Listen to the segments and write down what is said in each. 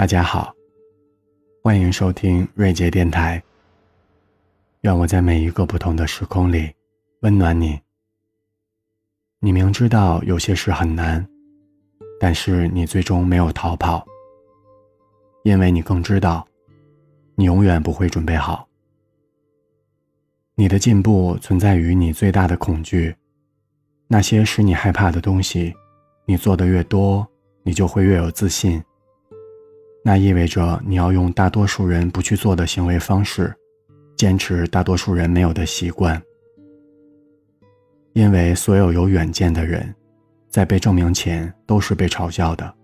大家好，欢迎收听瑞杰电台。愿我在每一个不同的时空里温暖你。你明知道有些事很难，但是你最终没有逃跑，因为你更知道，你永远不会准备好。你的进步存在于你最大的恐惧，那些使你害怕的东西，你做的越多，你就会越有自信。那意味着你要用大多数人不去做的行为方式，坚持大多数人没有的习惯。因为所有有远见的人，在被证明前都是被嘲笑的。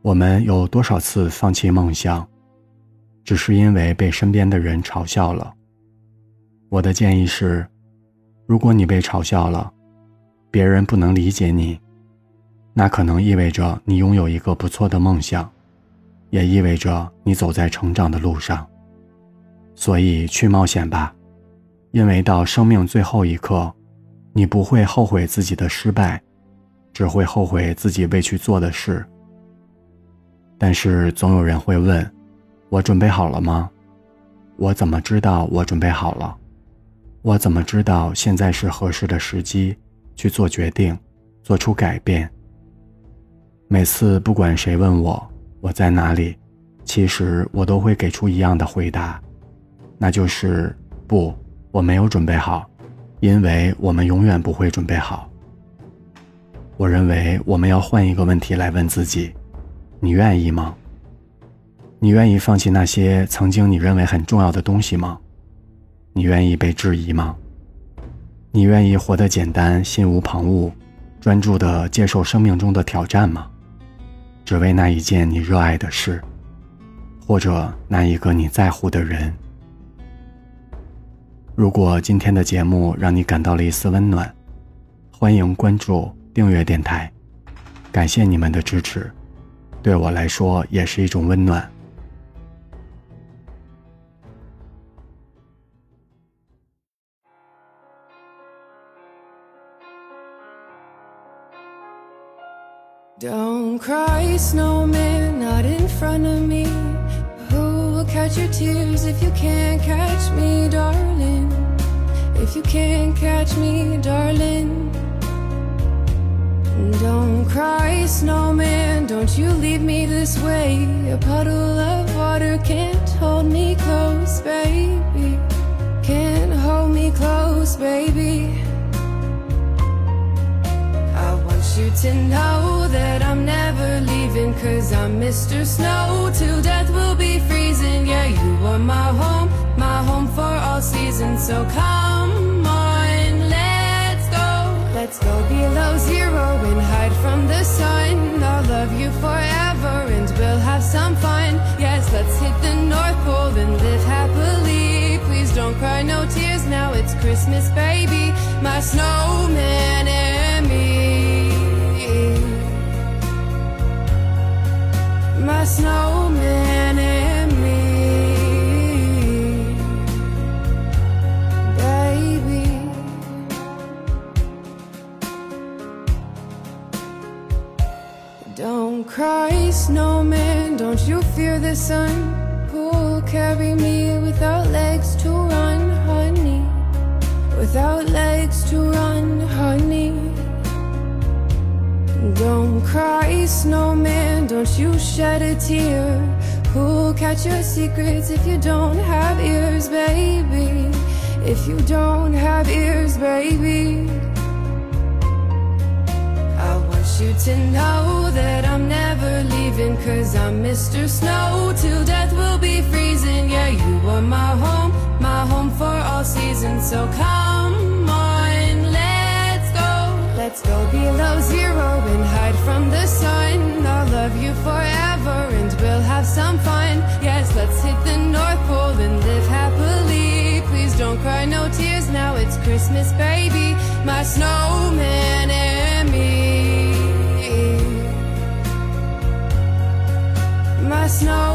我们有多少次放弃梦想，只是因为被身边的人嘲笑了？我的建议是，如果你被嘲笑了，别人不能理解你，那可能意味着你拥有一个不错的梦想。也意味着你走在成长的路上，所以去冒险吧，因为到生命最后一刻，你不会后悔自己的失败，只会后悔自己未去做的事。但是总有人会问：我准备好了吗？我怎么知道我准备好了？我怎么知道现在是合适的时机去做决定，做出改变？每次不管谁问我。我在哪里？其实我都会给出一样的回答，那就是不，我没有准备好，因为我们永远不会准备好。我认为我们要换一个问题来问自己：你愿意吗？你愿意放弃那些曾经你认为很重要的东西吗？你愿意被质疑吗？你愿意活得简单、心无旁骛、专注地接受生命中的挑战吗？只为那一件你热爱的事，或者那一个你在乎的人。如果今天的节目让你感到了一丝温暖，欢迎关注、订阅电台，感谢你们的支持，对我来说也是一种温暖。Don't cry, snowman, not in front of me. Who will catch your tears if you can't catch me, darling? If you can't catch me, darling. Don't cry, snowman, don't you leave me this way. A puddle of water can't hold me close, baby. Can't hold me close, baby I want you to know Cause I'm Mr. Snow. Till death will be freezing. Yeah, you are my home, my home for all seasons. So come on, let's go. Let's go below zero and hide from the sun. I'll love you forever and we'll have some fun. Yes, let's hit the North Pole and live happily. Please don't cry, no tears, now it's Christmas, baby. My snowman and me Don't cry, snowman, don't you fear the sun? Who'll carry me without legs to run, honey? Without legs to run, honey. Don't cry, snowman, don't you shed a tear. Who'll catch your secrets if you don't have ears, baby? If you don't have ears, baby. I want you to know that I'm never leaving Cause I'm Mr. Snow. Till death will be freezing. Yeah, you are my home, my home for all seasons. So come on, let's go. Let's go below zero and hide from the sun My snowman and me. My snowman